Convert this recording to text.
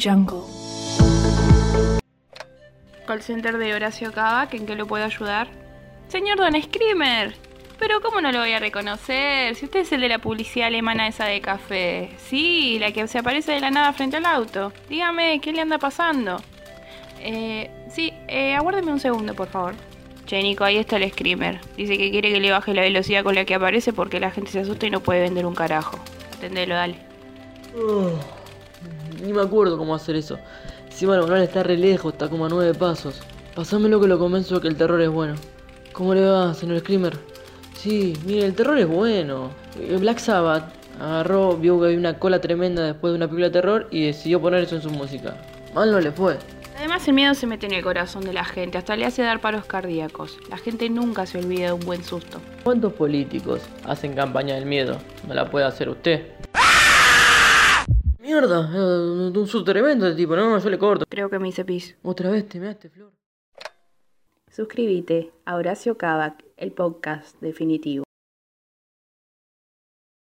Jungle. Call center de Horacio Cava, ¿en qué lo puedo ayudar? Señor Don Screamer, pero ¿cómo no lo voy a reconocer? Si usted es el de la publicidad alemana esa de café. Sí, la que se aparece de la nada frente al auto. Dígame, ¿qué le anda pasando? Eh, sí, eh, aguárdeme un segundo, por favor. Che, Nico, ahí está el Screamer. Dice que quiere que le baje la velocidad con la que aparece porque la gente se asusta y no puede vender un carajo. Entendelo, dale. Oh, ni me acuerdo cómo hacer eso. Encima el manual está re lejos, está como a nueve pasos. Pasámelo que lo convenzo de que el terror es bueno. ¿Cómo le va, señor Screamer? Sí, mire, el terror es bueno. Eh, Black Sabbath agarró, vio que había una cola tremenda después de una película de terror y decidió poner eso en su música. Mal no le fue. Además, el miedo se mete en el corazón de la gente, hasta le hace dar paros cardíacos. La gente nunca se olvida de un buen susto. ¿Cuántos políticos hacen campaña del miedo? ¿No la puede hacer usted? Mierda, un susto tremendo de tipo, no, yo le corto. Creo que me hice pis. Otra vez te measte, Flor. Suscríbete a Horacio Kavak, el podcast definitivo.